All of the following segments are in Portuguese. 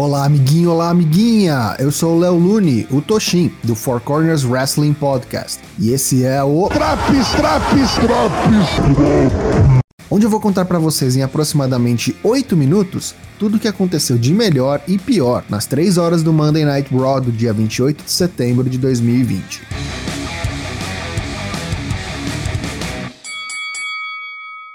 Olá, amiguinho, olá, amiguinha! Eu sou o Léo Lune, o Toshin, do Four Corners Wrestling Podcast. E esse é o. Traps, traps, traps! Onde eu vou contar para vocês em aproximadamente 8 minutos tudo o que aconteceu de melhor e pior nas 3 horas do Monday Night Raw do dia 28 de setembro de 2020.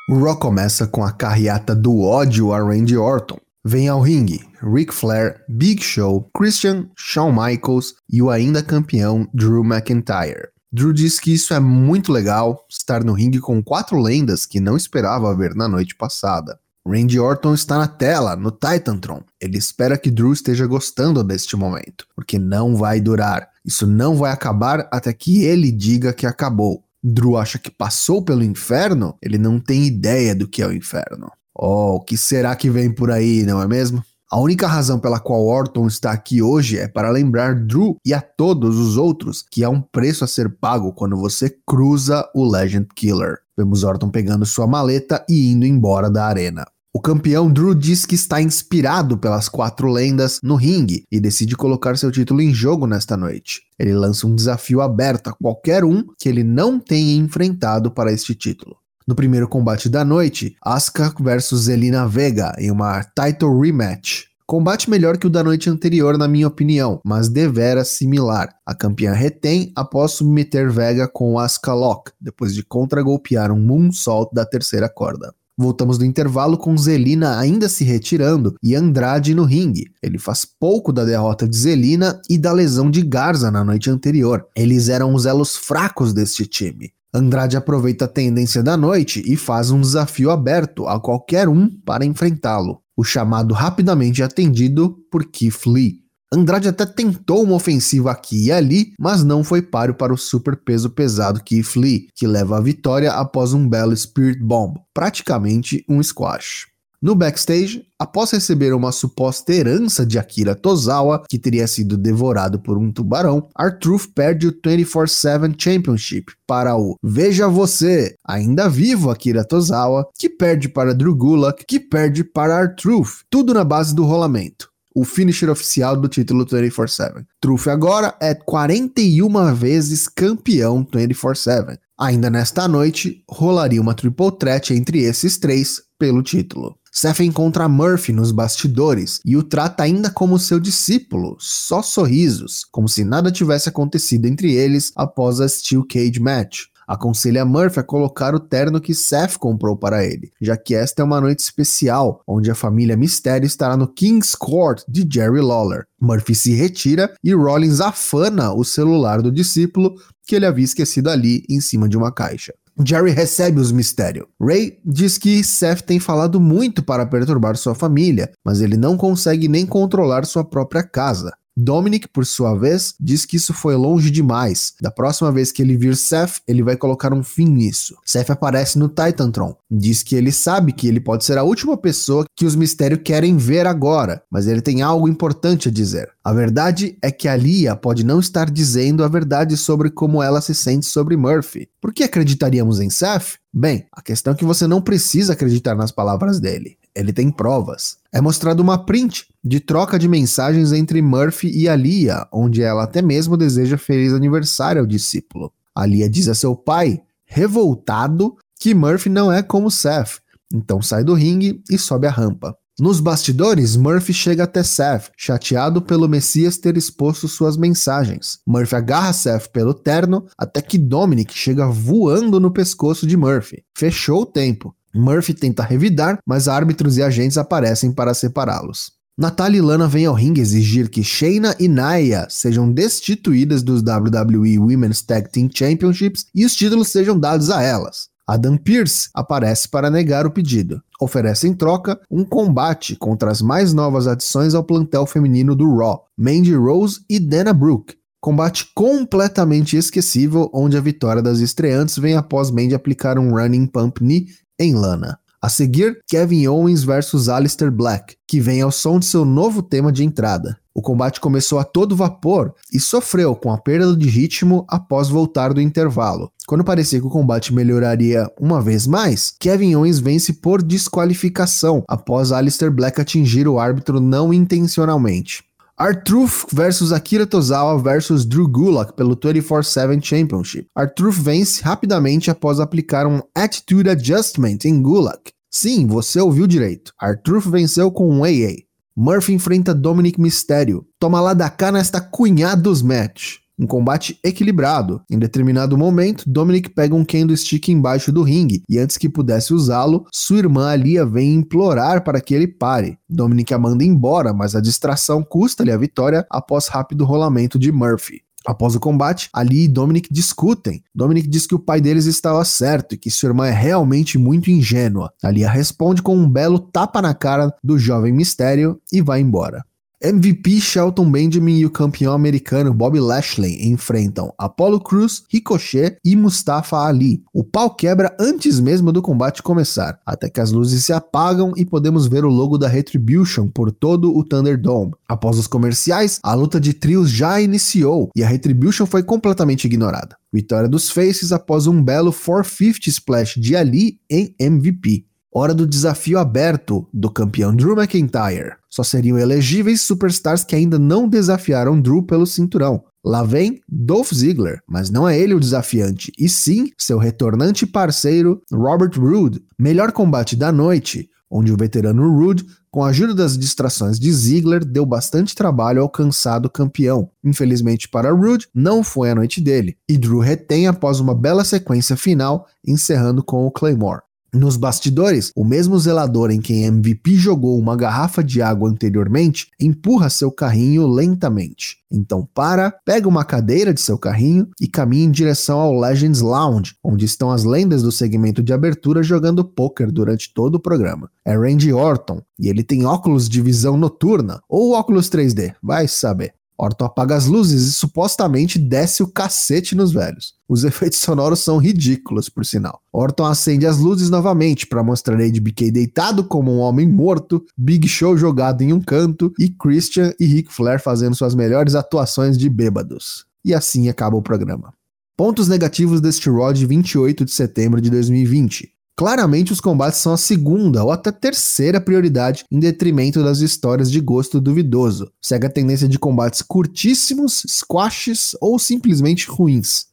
O Raw começa com a carreata do ódio a Randy Orton. Vem ao ringue Ric Flair, Big Show, Christian, Shawn Michaels e o ainda campeão Drew McIntyre. Drew diz que isso é muito legal, estar no ringue com quatro lendas que não esperava ver na noite passada. Randy Orton está na tela, no Titantron. Ele espera que Drew esteja gostando deste momento, porque não vai durar. Isso não vai acabar até que ele diga que acabou. Drew acha que passou pelo inferno? Ele não tem ideia do que é o inferno. Oh, o que será que vem por aí, não é mesmo? A única razão pela qual Orton está aqui hoje é para lembrar Drew e a todos os outros que há um preço a ser pago quando você cruza o Legend Killer. Vemos Orton pegando sua maleta e indo embora da arena. O campeão Drew diz que está inspirado pelas quatro lendas no ringue e decide colocar seu título em jogo nesta noite. Ele lança um desafio aberto a qualquer um que ele não tenha enfrentado para este título. No primeiro combate da noite, Asuka versus Zelina Vega em uma title rematch. Combate melhor que o da noite anterior, na minha opinião, mas devera similar. A campeã retém após submeter Vega com Asuka Lock, depois de contra-golpear um moonsault da terceira corda. Voltamos do intervalo com Zelina ainda se retirando e Andrade no ringue. Ele faz pouco da derrota de Zelina e da lesão de Garza na noite anterior. Eles eram os elos fracos deste time. Andrade aproveita a tendência da noite e faz um desafio aberto a qualquer um para enfrentá-lo. O chamado rapidamente atendido por Keith Lee. Andrade até tentou uma ofensiva aqui e ali, mas não foi páreo para o super peso pesado Keith Lee, que leva a vitória após um belo Spirit Bomb, praticamente um squash. No backstage, após receber uma suposta herança de Akira Tozawa, que teria sido devorado por um tubarão, R-Truth perde o 24-7 Championship para o Veja Você, ainda vivo Akira Tozawa, que perde para Drew Gulak, que perde para R-Truth, tudo na base do rolamento o finisher oficial do título 24-7. Truth agora é 41 vezes campeão 24-7. Ainda nesta noite, rolaria uma triple threat entre esses três pelo título. Seth encontra Murphy nos bastidores e o trata ainda como seu discípulo, só sorrisos, como se nada tivesse acontecido entre eles após a Steel Cage Match. Aconselha Murphy a colocar o terno que Seth comprou para ele, já que esta é uma noite especial, onde a família Mistério estará no King's Court de Jerry Lawler. Murphy se retira e Rollins afana o celular do discípulo que ele havia esquecido ali em cima de uma caixa. Jerry recebe os mistérios. Ray diz que Seth tem falado muito para perturbar sua família, mas ele não consegue nem controlar sua própria casa. Dominic, por sua vez, diz que isso foi longe demais. Da próxima vez que ele vir Seth, ele vai colocar um fim nisso. Seth aparece no Titantron. Diz que ele sabe que ele pode ser a última pessoa que os mistérios querem ver agora, mas ele tem algo importante a dizer. A verdade é que a Lia pode não estar dizendo a verdade sobre como ela se sente sobre Murphy. Por que acreditaríamos em Seth? Bem, a questão é que você não precisa acreditar nas palavras dele ele tem provas. É mostrado uma print de troca de mensagens entre Murphy e Alia, onde ela até mesmo deseja feliz aniversário ao discípulo. Alia diz a seu pai, revoltado, que Murphy não é como Seth, então sai do ringue e sobe a rampa. Nos bastidores, Murphy chega até Seth, chateado pelo Messias ter exposto suas mensagens. Murphy agarra Seth pelo terno até que Dominic chega voando no pescoço de Murphy. Fechou o tempo. Murphy tenta revidar, mas árbitros e agentes aparecem para separá-los. Natália e Lana vêm ao ringue exigir que Shayna e Naya sejam destituídas dos WWE Women's Tag Team Championships e os títulos sejam dados a elas. Adam Pearce aparece para negar o pedido. Oferece em troca um combate contra as mais novas adições ao plantel feminino do Raw, Mandy Rose e Dana Brooke. Combate completamente esquecível, onde a vitória das estreantes vem após Mandy aplicar um running pump knee em Lana. A seguir, Kevin Owens versus Alistair Black, que vem ao som de seu novo tema de entrada. O combate começou a todo vapor e sofreu com a perda de ritmo após voltar do intervalo. Quando parecia que o combate melhoraria uma vez mais, Kevin Owens vence por desqualificação após Alistair Black atingir o árbitro não intencionalmente. Artruth versus Akira Tozawa versus Drew Gulak pelo 24/7 Championship. Artruth vence rapidamente após aplicar um Attitude Adjustment em Gulak. Sim, você ouviu direito. Artruth venceu com um AA. Murphy enfrenta Dominic Mysterio. Toma lá da cá nesta cunhados match. Um combate equilibrado. Em determinado momento, Dominic pega um candlestick embaixo do ringue e antes que pudesse usá-lo, sua irmã Alia vem implorar para que ele pare. Dominic a manda embora, mas a distração custa-lhe a vitória após rápido rolamento de Murphy. Após o combate, Ali e Dominic discutem. Dominic diz que o pai deles estava certo e que sua irmã é realmente muito ingênua. Alia responde com um belo tapa na cara do jovem mistério e vai embora. MVP Shelton Benjamin e o campeão americano Bob Lashley enfrentam Apollo Cruz, Ricochet e Mustafa Ali. O pau quebra antes mesmo do combate começar, até que as luzes se apagam e podemos ver o logo da Retribution por todo o Thunderdome. Após os comerciais, a luta de trios já iniciou e a Retribution foi completamente ignorada. Vitória dos Faces após um belo 450 Splash de Ali em MVP. Hora do desafio aberto do campeão Drew McIntyre. Só seriam elegíveis superstars que ainda não desafiaram Drew pelo cinturão. Lá vem Dolph Ziggler, mas não é ele o desafiante, e sim seu retornante parceiro Robert Roode. Melhor combate da noite, onde o veterano Roode, com a ajuda das distrações de Ziggler, deu bastante trabalho ao cansado campeão. Infelizmente para Roode, não foi a noite dele, e Drew retém após uma bela sequência final, encerrando com o Claymore. Nos bastidores, o mesmo zelador em quem MVP jogou uma garrafa de água anteriormente empurra seu carrinho lentamente. Então para, pega uma cadeira de seu carrinho e caminha em direção ao Legends Lounge, onde estão as lendas do segmento de abertura jogando poker durante todo o programa. É Randy Orton, e ele tem óculos de visão noturna, ou óculos 3D, vai saber. Orton apaga as luzes e supostamente desce o cacete nos velhos. Os efeitos sonoros são ridículos, por sinal. Orton acende as luzes novamente para mostrar Ed BK deitado como um homem morto, Big Show jogado em um canto e Christian e Ric Flair fazendo suas melhores atuações de bêbados. E assim acaba o programa. Pontos negativos deste Raw de 28 de setembro de 2020. Claramente, os combates são a segunda ou até terceira prioridade em detrimento das histórias de gosto duvidoso. Segue a tendência de combates curtíssimos, squashes ou simplesmente ruins.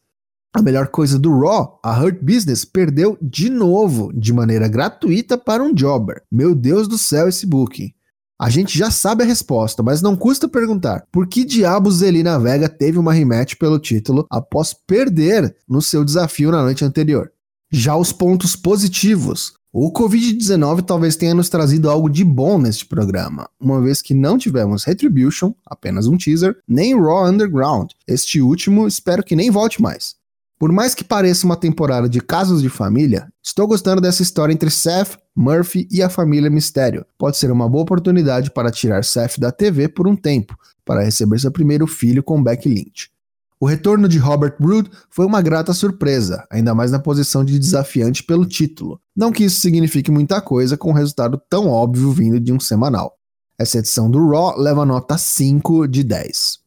A melhor coisa do Raw, a Hurt Business perdeu de novo, de maneira gratuita para um jobber. Meu Deus do céu, esse booking. A gente já sabe a resposta, mas não custa perguntar: por que diabos Zelina Vega teve uma rematch pelo título após perder no seu desafio na noite anterior? Já os pontos positivos. O Covid-19 talvez tenha nos trazido algo de bom neste programa, uma vez que não tivemos Retribution, apenas um teaser, nem Raw Underground. Este último espero que nem volte mais. Por mais que pareça uma temporada de casos de família, estou gostando dessa história entre Seth, Murphy e a família Mistério. Pode ser uma boa oportunidade para tirar Seth da TV por um tempo, para receber seu primeiro filho com Becky Lynch. O retorno de Robert Roode foi uma grata surpresa, ainda mais na posição de desafiante pelo título. Não que isso signifique muita coisa com um resultado tão óbvio vindo de um semanal. Essa edição do Raw leva nota 5 de 10.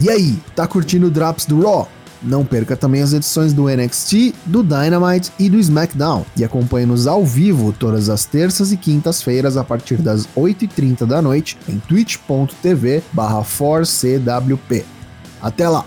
E aí, tá curtindo o Drops do Raw? Não perca também as edições do NXT, do Dynamite e do SmackDown. E acompanhe-nos ao vivo todas as terças e quintas-feiras a partir das 8h30 da noite em twitch.tv/4cwp. Até lá!